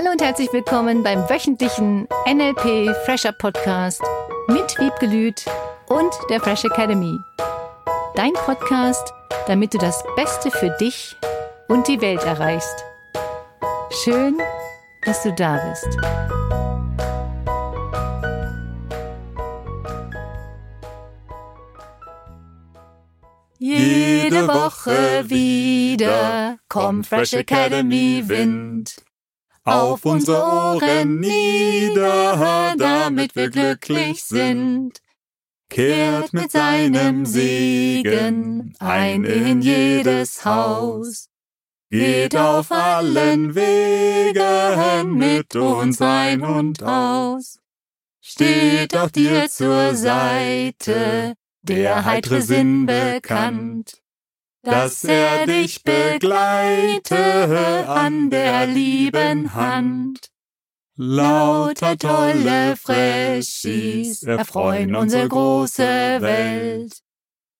Hallo und herzlich willkommen beim wöchentlichen NLP Fresher Podcast mit Wiebgelüt und der Fresh Academy. Dein Podcast, damit du das Beste für dich und die Welt erreichst. Schön, dass du da bist. Jede Woche wieder kommt Fresh Academy Wind auf unsere Ohren nieder, damit wir glücklich sind. Kehrt mit seinem Segen ein in jedes Haus. Geht auf allen Wegen mit uns ein und aus. Steht auch dir zur Seite, der heitre Sinn bekannt dass er dich begleite an der lieben Hand. Lauter tolle Freschies erfreuen unsere große Welt,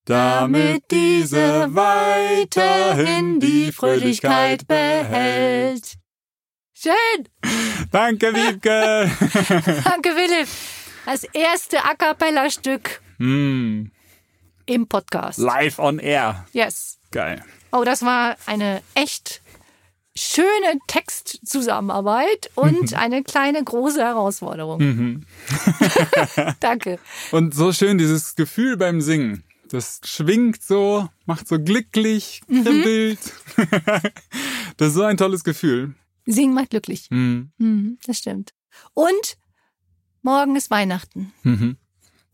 damit diese weiterhin die Fröhlichkeit behält. Schön! Danke, Wiebke! Danke, Philipp! Das erste A Cappella-Stück. Mm im Podcast. Live on air. Yes. Geil. Oh, das war eine echt schöne Textzusammenarbeit und eine kleine große Herausforderung. Mhm. Danke. Und so schön dieses Gefühl beim Singen. Das schwingt so, macht so glücklich, kribbelt. Mhm. das ist so ein tolles Gefühl. Singen macht glücklich. Mhm. Mhm, das stimmt. Und morgen ist Weihnachten. Mhm.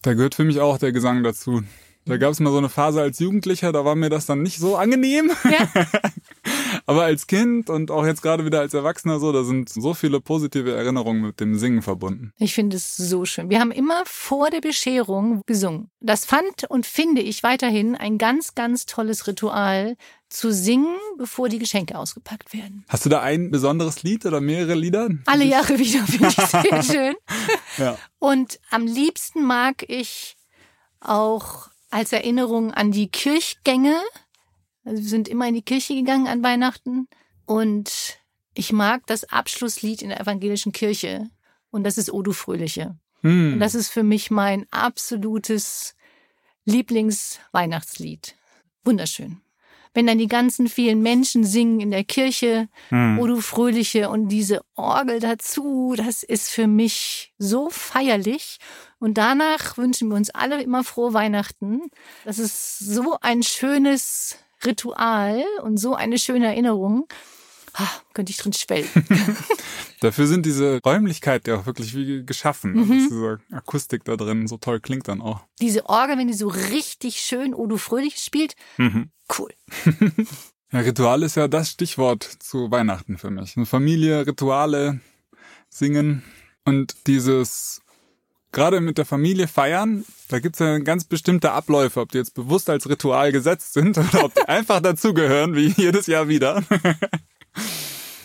Da gehört für mich auch der Gesang dazu. Da gab es mal so eine Phase als Jugendlicher, da war mir das dann nicht so angenehm. Ja. Aber als Kind und auch jetzt gerade wieder als Erwachsener so, da sind so viele positive Erinnerungen mit dem Singen verbunden. Ich finde es so schön. Wir haben immer vor der Bescherung gesungen. Das fand und finde ich weiterhin ein ganz, ganz tolles Ritual, zu singen, bevor die Geschenke ausgepackt werden. Hast du da ein besonderes Lied oder mehrere Lieder? Alle Jahre wieder, finde ich sehr schön. ja. Und am liebsten mag ich auch als Erinnerung an die Kirchgänge. Also wir sind immer in die Kirche gegangen an Weihnachten und ich mag das Abschlusslied in der evangelischen Kirche und das ist O du Fröhliche. Hm. Und das ist für mich mein absolutes Lieblingsweihnachtslied. Wunderschön wenn dann die ganzen vielen Menschen singen in der Kirche, hm. oh du Fröhliche und diese Orgel dazu, das ist für mich so feierlich. Und danach wünschen wir uns alle immer frohe Weihnachten. Das ist so ein schönes Ritual und so eine schöne Erinnerung ah, könnte ich drin schwelgen. Dafür sind diese Räumlichkeiten ja auch wirklich wie geschaffen. Mhm. Also diese Akustik da drin so toll klingt dann auch. Diese Orgel, wenn die so richtig schön Odo Fröhlich spielt, mhm. cool. ja, Ritual ist ja das Stichwort zu Weihnachten für mich. Eine Familie, Rituale, singen und dieses gerade mit der Familie feiern, da gibt's ja ganz bestimmte Abläufe, ob die jetzt bewusst als Ritual gesetzt sind oder ob die einfach dazugehören, wie jedes Jahr wieder.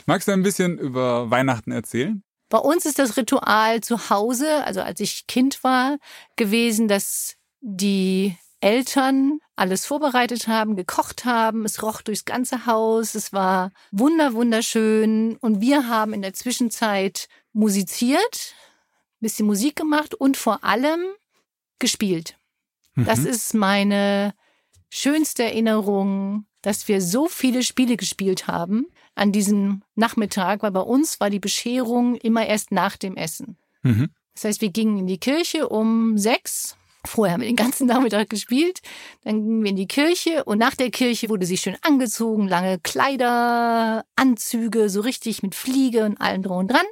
Magst du ein bisschen über Weihnachten erzählen? Bei uns ist das Ritual zu Hause, also als ich Kind war, gewesen, dass die Eltern alles vorbereitet haben, gekocht haben. Es roch durchs ganze Haus. Es war wunder, wunderschön. Und wir haben in der Zwischenzeit musiziert, bisschen Musik gemacht und vor allem gespielt. Mhm. Das ist meine schönste Erinnerung, dass wir so viele Spiele gespielt haben an diesem Nachmittag, weil bei uns war die Bescherung immer erst nach dem Essen. Mhm. Das heißt, wir gingen in die Kirche um sechs. Vorher haben wir den ganzen Nachmittag gespielt. Dann gingen wir in die Kirche und nach der Kirche wurde sie schön angezogen, lange Kleider, Anzüge, so richtig mit Fliege und allem drum und dran.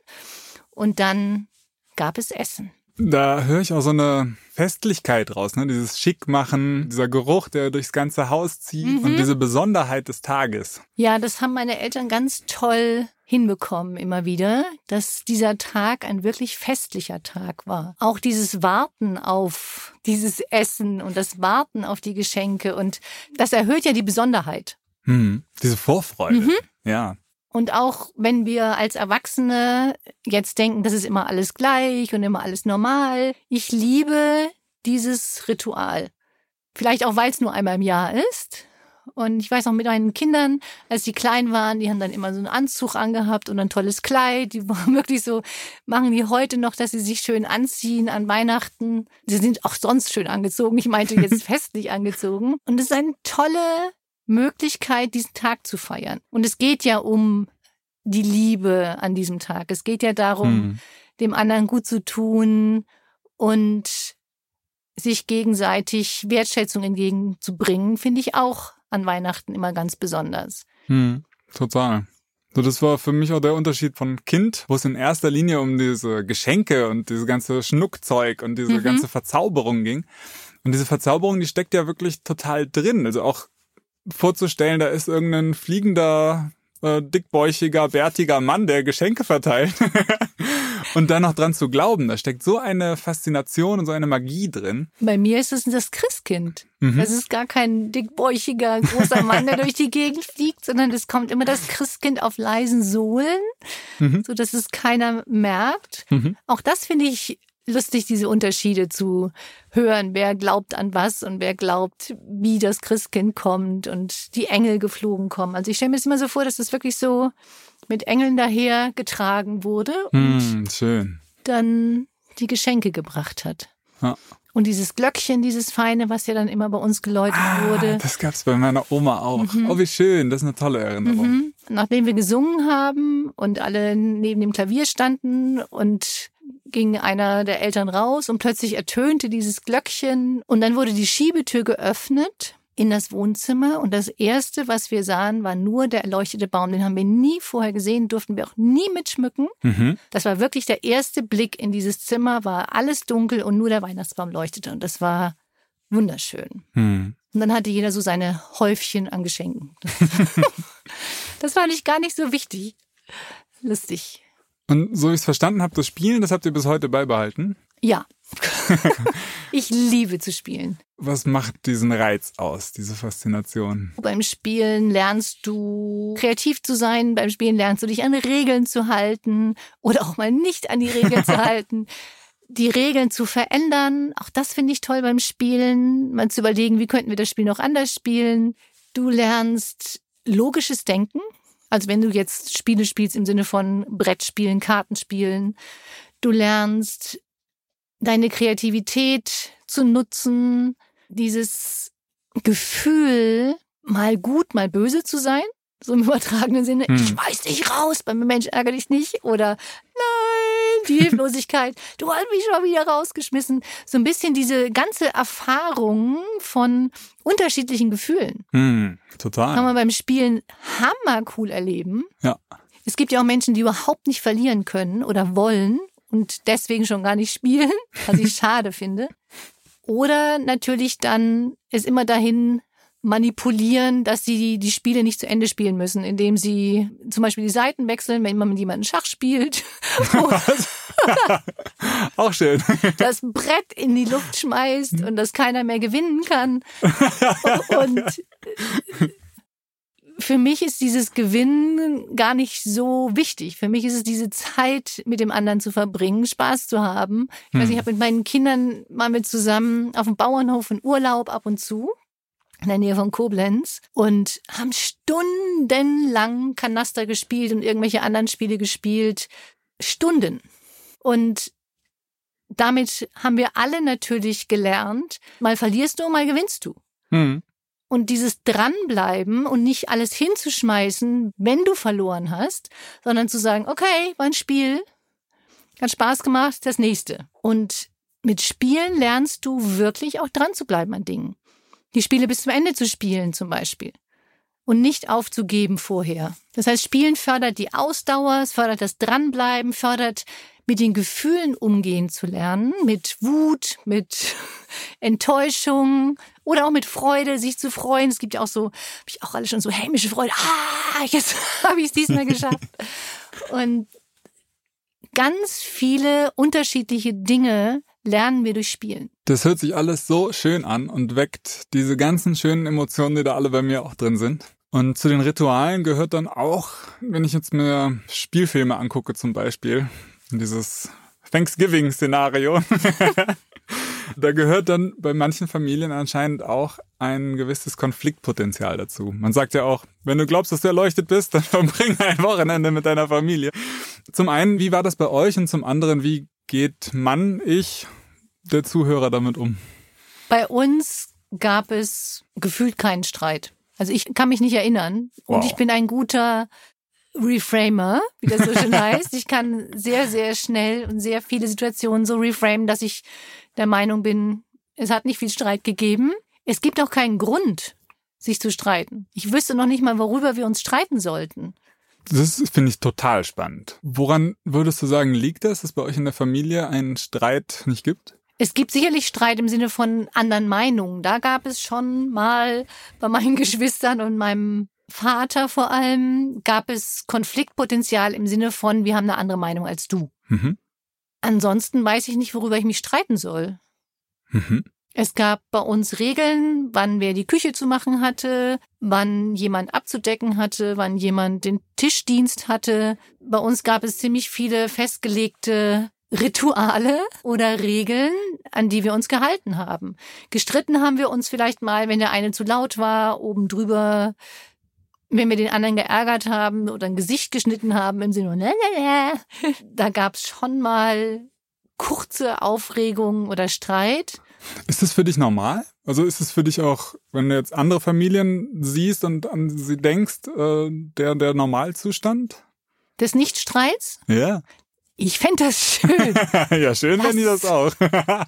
Und dann gab es Essen. Da höre ich auch so eine Festlichkeit raus, ne? Dieses Schickmachen, dieser Geruch, der durchs ganze Haus zieht mhm. und diese Besonderheit des Tages. Ja, das haben meine Eltern ganz toll hinbekommen immer wieder, dass dieser Tag ein wirklich festlicher Tag war. Auch dieses Warten auf dieses Essen und das Warten auf die Geschenke und das erhöht ja die Besonderheit. Hm, diese Vorfreude. Mhm. Ja. Und auch wenn wir als Erwachsene jetzt denken, das ist immer alles gleich und immer alles normal, ich liebe dieses Ritual. Vielleicht auch, weil es nur einmal im Jahr ist Und ich weiß noch mit meinen Kindern, als die klein waren, die haben dann immer so einen Anzug angehabt und ein tolles Kleid. Die waren wirklich so, machen die heute noch, dass sie sich schön anziehen an Weihnachten. Sie sind auch sonst schön angezogen. Ich meinte jetzt festlich angezogen. Und es ist eine tolle Möglichkeit, diesen Tag zu feiern. Und es geht ja um die Liebe an diesem Tag. Es geht ja darum, hm. dem anderen gut zu tun und sich gegenseitig Wertschätzung entgegenzubringen, finde ich auch an Weihnachten immer ganz besonders. Hm, total. So, das war für mich auch der Unterschied von Kind, wo es in erster Linie um diese Geschenke und diese ganze Schnuckzeug und diese mhm. ganze Verzauberung ging. Und diese Verzauberung, die steckt ja wirklich total drin. Also auch vorzustellen, da ist irgendein fliegender äh, dickbäuchiger, bärtiger Mann, der Geschenke verteilt. und dann noch dran zu glauben, da steckt so eine Faszination und so eine Magie drin. Bei mir ist es das Christkind. Mhm. Das ist gar kein dickbäuchiger, großer Mann, der durch die Gegend fliegt, sondern es kommt immer das Christkind auf leisen Sohlen, mhm. so dass es keiner merkt. Mhm. Auch das finde ich lustig, diese Unterschiede zu hören, wer glaubt an was und wer glaubt, wie das Christkind kommt und die Engel geflogen kommen. Also ich stelle mir das immer so vor, dass das wirklich so mit Engeln daher getragen wurde und hm, schön. dann die Geschenke gebracht hat. Ja. Und dieses Glöckchen, dieses Feine, was ja dann immer bei uns geläutet ah, wurde. Das gab's bei meiner Oma auch. Mhm. Oh, wie schön. Das ist eine tolle Erinnerung. Mhm. Nachdem wir gesungen haben und alle neben dem Klavier standen und ging einer der Eltern raus und plötzlich ertönte dieses Glöckchen und dann wurde die Schiebetür geöffnet in das Wohnzimmer und das erste, was wir sahen, war nur der erleuchtete Baum. Den haben wir nie vorher gesehen, durften wir auch nie mitschmücken. Mhm. Das war wirklich der erste Blick in dieses Zimmer, war alles dunkel und nur der Weihnachtsbaum leuchtete und das war wunderschön. Mhm. Und dann hatte jeder so seine Häufchen an Geschenken. das fand ich gar nicht so wichtig. Lustig. Und so wie ich es verstanden habe, das Spielen, das habt ihr bis heute beibehalten? Ja. ich liebe zu spielen. Was macht diesen Reiz aus, diese Faszination? Beim Spielen lernst du kreativ zu sein, beim Spielen lernst du dich an Regeln zu halten oder auch mal nicht an die Regeln zu halten. Die Regeln zu verändern, auch das finde ich toll beim Spielen. Mal zu überlegen, wie könnten wir das Spiel noch anders spielen. Du lernst logisches Denken. Also wenn du jetzt Spiele spielst im Sinne von Brettspielen, Kartenspielen, du lernst deine Kreativität zu nutzen, dieses Gefühl, mal gut, mal böse zu sein, so im übertragenen Sinne, hm. ich schmeiß dich raus, beim Mensch ärgere dich nicht oder nein, die Hilflosigkeit, du hast mich schon wieder rausgeschmissen. So ein bisschen diese ganze Erfahrung von unterschiedlichen Gefühlen. Hm, total. Kann man beim Spielen hammer cool erleben. Ja. Es gibt ja auch Menschen, die überhaupt nicht verlieren können oder wollen und deswegen schon gar nicht spielen, was ich schade finde. Oder natürlich dann es immer dahin manipulieren, dass sie die Spiele nicht zu Ende spielen müssen, indem sie zum Beispiel die Seiten wechseln, wenn man mit jemandem Schach spielt. Auch schön. Das Brett in die Luft schmeißt und dass keiner mehr gewinnen kann. Und für mich ist dieses Gewinnen gar nicht so wichtig. Für mich ist es diese Zeit mit dem anderen zu verbringen, Spaß zu haben. Ich hm. weiß, ich habe mit meinen Kindern mal mit zusammen auf dem Bauernhof in Urlaub ab und zu in der Nähe von Koblenz und haben stundenlang Kanaster gespielt und irgendwelche anderen Spiele gespielt. Stunden. Und damit haben wir alle natürlich gelernt, mal verlierst du, mal gewinnst du. Hm. Und dieses Dranbleiben und nicht alles hinzuschmeißen, wenn du verloren hast, sondern zu sagen, okay, war ein Spiel, hat Spaß gemacht, das nächste. Und mit Spielen lernst du wirklich auch dran zu bleiben an Dingen. Die Spiele bis zum Ende zu spielen zum Beispiel. Und nicht aufzugeben vorher. Das heißt, Spielen fördert die Ausdauer, es fördert das Dranbleiben, fördert mit den Gefühlen umgehen zu lernen, mit Wut, mit Enttäuschung oder auch mit Freude, sich zu freuen. Es gibt ja auch so, habe ich auch alle schon so hämische Freude. Ah, jetzt habe ich es diesmal geschafft. Und ganz viele unterschiedliche Dinge lernen wir durch Spielen. Das hört sich alles so schön an und weckt diese ganzen schönen Emotionen, die da alle bei mir auch drin sind. Und zu den Ritualen gehört dann auch, wenn ich jetzt mir Spielfilme angucke zum Beispiel, dieses Thanksgiving-Szenario. Da gehört dann bei manchen Familien anscheinend auch ein gewisses Konfliktpotenzial dazu. Man sagt ja auch, wenn du glaubst, dass du erleuchtet bist, dann verbring ein Wochenende mit deiner Familie. Zum einen, wie war das bei euch? Und zum anderen, wie geht Mann, ich, der Zuhörer damit um? Bei uns gab es gefühlt keinen Streit. Also ich kann mich nicht erinnern. Wow. Und ich bin ein guter Reframer, wie das so schön heißt. Ich kann sehr, sehr schnell und sehr viele Situationen so reframen, dass ich der Meinung bin, es hat nicht viel Streit gegeben. Es gibt auch keinen Grund, sich zu streiten. Ich wüsste noch nicht mal, worüber wir uns streiten sollten. Das finde ich total spannend. Woran würdest du sagen, liegt das, dass bei euch in der Familie einen Streit nicht gibt? Es gibt sicherlich Streit im Sinne von anderen Meinungen. Da gab es schon mal bei meinen Geschwistern und meinem Vater vor allem, gab es Konfliktpotenzial im Sinne von, wir haben eine andere Meinung als du. Mhm. Ansonsten weiß ich nicht, worüber ich mich streiten soll. Mhm. Es gab bei uns Regeln, wann wer die Küche zu machen hatte, wann jemand abzudecken hatte, wann jemand den Tischdienst hatte. Bei uns gab es ziemlich viele festgelegte Rituale oder Regeln, an die wir uns gehalten haben. Gestritten haben wir uns vielleicht mal, wenn der eine zu laut war, oben drüber, wenn wir den anderen geärgert haben oder ein Gesicht geschnitten haben im Sinne, ne, ne, ne. da gab's schon mal kurze Aufregung oder Streit. Ist das für dich normal? Also ist es für dich auch, wenn du jetzt andere Familien siehst und an sie denkst, äh, der, der Normalzustand? Des Nichtstreits? Ja. Ich fände das schön. ja, schön wenn die das auch.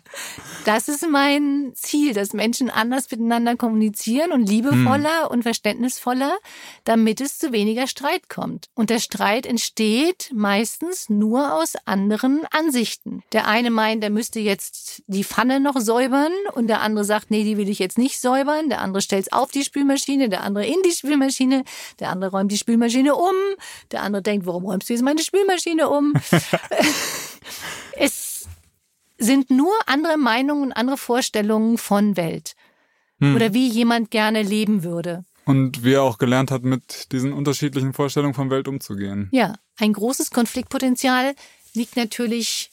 das ist mein Ziel, dass Menschen anders miteinander kommunizieren und liebevoller hm. und verständnisvoller, damit es zu weniger Streit kommt. Und der Streit entsteht meistens nur aus anderen Ansichten. Der eine meint, er müsste jetzt die Pfanne noch säubern und der andere sagt, nee, die will ich jetzt nicht säubern. Der andere stellt es auf die Spülmaschine, der andere in die Spülmaschine, der andere räumt die Spülmaschine um, der andere denkt, warum räumst du jetzt meine Spülmaschine um? es sind nur andere Meinungen und andere Vorstellungen von Welt. Hm. Oder wie jemand gerne leben würde. Und wie er auch gelernt hat, mit diesen unterschiedlichen Vorstellungen von Welt umzugehen. Ja, ein großes Konfliktpotenzial liegt natürlich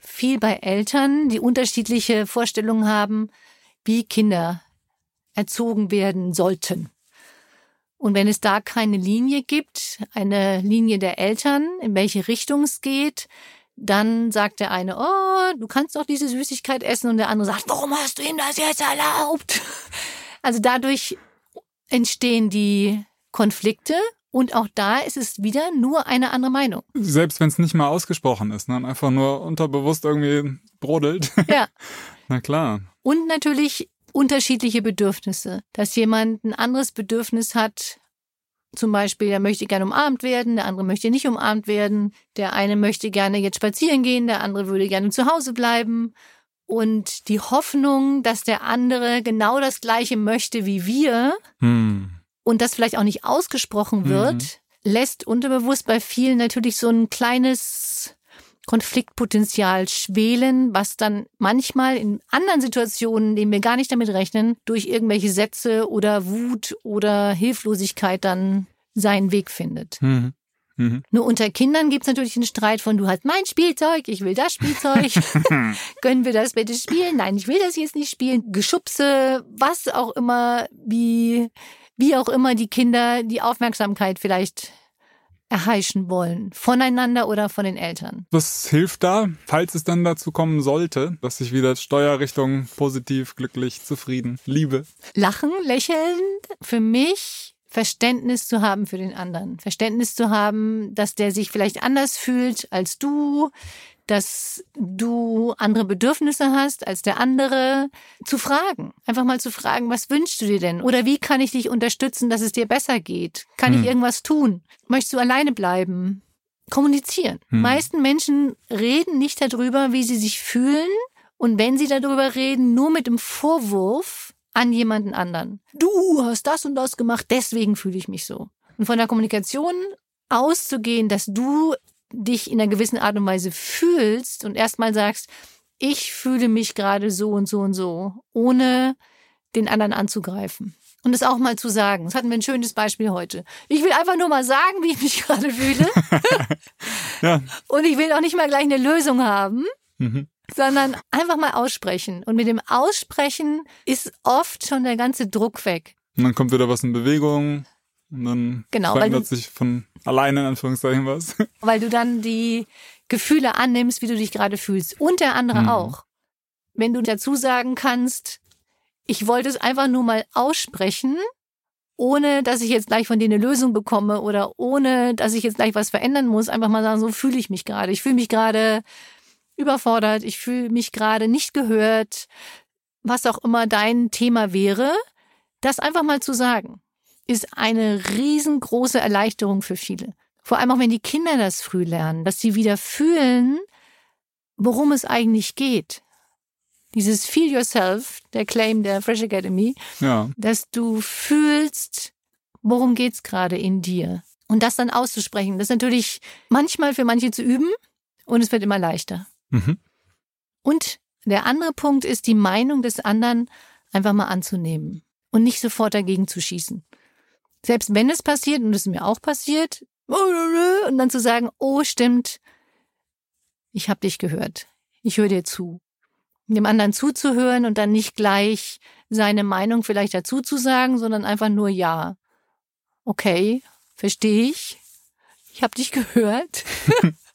viel bei Eltern, die unterschiedliche Vorstellungen haben, wie Kinder erzogen werden sollten. Und wenn es da keine Linie gibt, eine Linie der Eltern, in welche Richtung es geht, dann sagt der eine, oh, du kannst doch diese Süßigkeit essen und der andere sagt, warum hast du ihm das jetzt erlaubt? Also dadurch entstehen die Konflikte und auch da ist es wieder nur eine andere Meinung. Selbst wenn es nicht mal ausgesprochen ist, ne? einfach nur unterbewusst irgendwie brodelt. Ja. Na klar. Und natürlich unterschiedliche Bedürfnisse. Dass jemand ein anderes Bedürfnis hat, zum Beispiel, der möchte gerne umarmt werden, der andere möchte nicht umarmt werden, der eine möchte gerne jetzt spazieren gehen, der andere würde gerne zu Hause bleiben. Und die Hoffnung, dass der andere genau das Gleiche möchte wie wir hm. und das vielleicht auch nicht ausgesprochen wird, mhm. lässt unterbewusst bei vielen natürlich so ein kleines Konfliktpotenzial schwelen, was dann manchmal in anderen Situationen, in denen wir gar nicht damit rechnen, durch irgendwelche Sätze oder Wut oder Hilflosigkeit dann seinen Weg findet. Mhm. Mhm. Nur unter Kindern gibt's natürlich einen Streit von, du hast mein Spielzeug, ich will das Spielzeug. Können wir das bitte spielen? Nein, ich will das jetzt nicht spielen. Geschubse, was auch immer, wie, wie auch immer die Kinder die Aufmerksamkeit vielleicht erheischen wollen, voneinander oder von den Eltern. Was hilft da, falls es dann dazu kommen sollte, dass sich wieder Steuerrichtung positiv, glücklich, zufrieden, Liebe? Lachen, lächeln, für mich Verständnis zu haben für den anderen. Verständnis zu haben, dass der sich vielleicht anders fühlt als du, dass du andere Bedürfnisse hast als der andere, zu fragen. Einfach mal zu fragen, was wünschst du dir denn? Oder wie kann ich dich unterstützen, dass es dir besser geht? Kann hm. ich irgendwas tun? Möchtest du alleine bleiben? Kommunizieren. Hm. meisten Menschen reden nicht darüber, wie sie sich fühlen. Und wenn sie darüber reden, nur mit dem Vorwurf an jemanden anderen. Du hast das und das gemacht, deswegen fühle ich mich so. Und von der Kommunikation auszugehen, dass du dich in einer gewissen Art und Weise fühlst und erstmal sagst, ich fühle mich gerade so und so und so, ohne den anderen anzugreifen. Und es auch mal zu sagen. Das hatten wir ein schönes Beispiel heute. Ich will einfach nur mal sagen, wie ich mich gerade fühle. ja. Und ich will auch nicht mal gleich eine Lösung haben. Mhm. sondern einfach mal aussprechen. Und mit dem Aussprechen ist oft schon der ganze Druck weg. Und dann kommt wieder was in Bewegung und dann Genau, verändert sich von alleine in Anführungszeichen was. Weil du dann die Gefühle annimmst, wie du dich gerade fühlst. Und der andere Mhm. auch. Wenn du dazu sagen kannst, ich wollte es einfach nur mal aussprechen, ohne dass ich jetzt gleich von dir eine Lösung bekomme oder ohne dass ich jetzt gleich was verändern muss, einfach mal sagen, so fühle ich mich gerade. Ich fühle mich gerade überfordert, ich fühle mich gerade nicht gehört, was auch immer dein Thema wäre, das einfach mal zu sagen, ist eine riesengroße Erleichterung für viele. Vor allem auch wenn die Kinder das früh lernen, dass sie wieder fühlen, worum es eigentlich geht. Dieses Feel Yourself, der Claim der Fresh Academy, ja. dass du fühlst, worum geht's gerade in dir. Und das dann auszusprechen, das ist natürlich manchmal für manche zu üben und es wird immer leichter. Mhm. Und der andere Punkt ist, die Meinung des anderen einfach mal anzunehmen und nicht sofort dagegen zu schießen. Selbst wenn es passiert, und ist mir auch passiert, und dann zu sagen, oh stimmt, ich habe dich gehört, ich höre dir zu. Dem anderen zuzuhören und dann nicht gleich seine Meinung vielleicht dazu zu sagen, sondern einfach nur ja. Okay, verstehe ich. Ich habe dich gehört.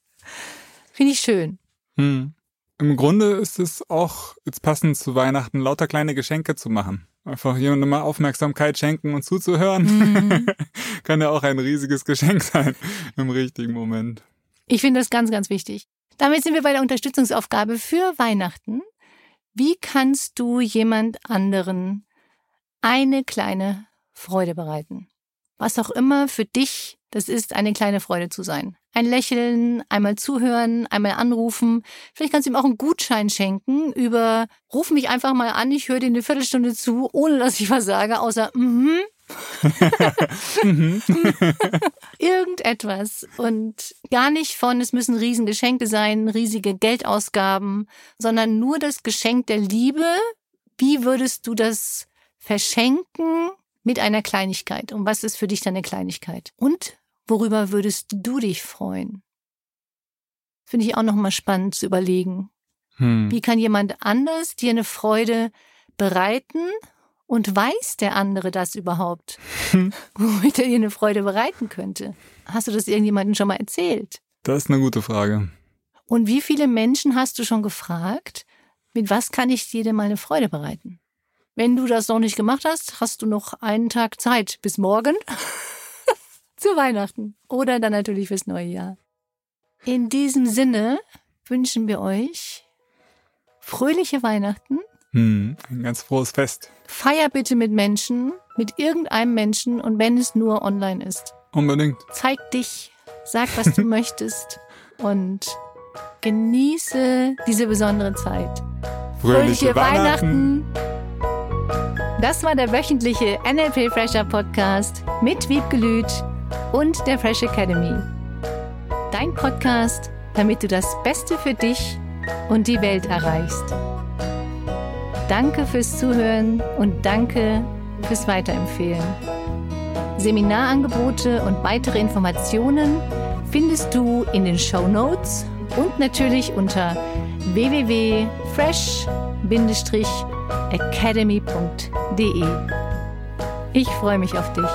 Finde ich schön. Hm. Im Grunde ist es auch jetzt passend zu Weihnachten, lauter kleine Geschenke zu machen. Einfach jemandem mal Aufmerksamkeit schenken und zuzuhören. Mhm. Kann ja auch ein riesiges Geschenk sein im richtigen Moment. Ich finde das ganz, ganz wichtig. Damit sind wir bei der Unterstützungsaufgabe für Weihnachten. Wie kannst du jemand anderen eine kleine Freude bereiten? Was auch immer für dich das ist, eine kleine Freude zu sein. Ein Lächeln, einmal zuhören, einmal anrufen. Vielleicht kannst du ihm auch einen Gutschein schenken über, ruf mich einfach mal an, ich höre dir eine Viertelstunde zu, ohne dass ich was sage, außer, mhm, Mhm. irgendetwas und gar nicht von, es müssen Riesengeschenke sein, riesige Geldausgaben, sondern nur das Geschenk der Liebe. Wie würdest du das verschenken mit einer Kleinigkeit? Und was ist für dich deine Kleinigkeit? Und worüber würdest du dich freuen? Finde ich auch nochmal spannend zu überlegen. Hm. Wie kann jemand anders dir eine Freude bereiten? Und weiß der andere das überhaupt? Womit er dir eine Freude bereiten könnte? Hast du das irgendjemandem schon mal erzählt? Das ist eine gute Frage. Und wie viele Menschen hast du schon gefragt, mit was kann ich dir denn mal eine Freude bereiten? Wenn du das noch nicht gemacht hast, hast du noch einen Tag Zeit bis morgen zu Weihnachten oder dann natürlich fürs neue Jahr. In diesem Sinne wünschen wir euch fröhliche Weihnachten. Hm. Ein ganz frohes Fest. Feier bitte mit Menschen, mit irgendeinem Menschen und wenn es nur online ist. Unbedingt. Zeig dich, sag, was du möchtest und genieße diese besondere Zeit. Fröhliche, Weihnachten. Das war der wöchentliche NLP Fresher Podcast mit Wiebgelüt und der Fresh Academy. Dein Podcast, damit du das Beste für dich und die Welt erreichst. Danke fürs Zuhören und danke fürs Weiterempfehlen. Seminarangebote und weitere Informationen findest du in den Show Notes und natürlich unter www.fresh-academy.de. Ich freue mich auf dich.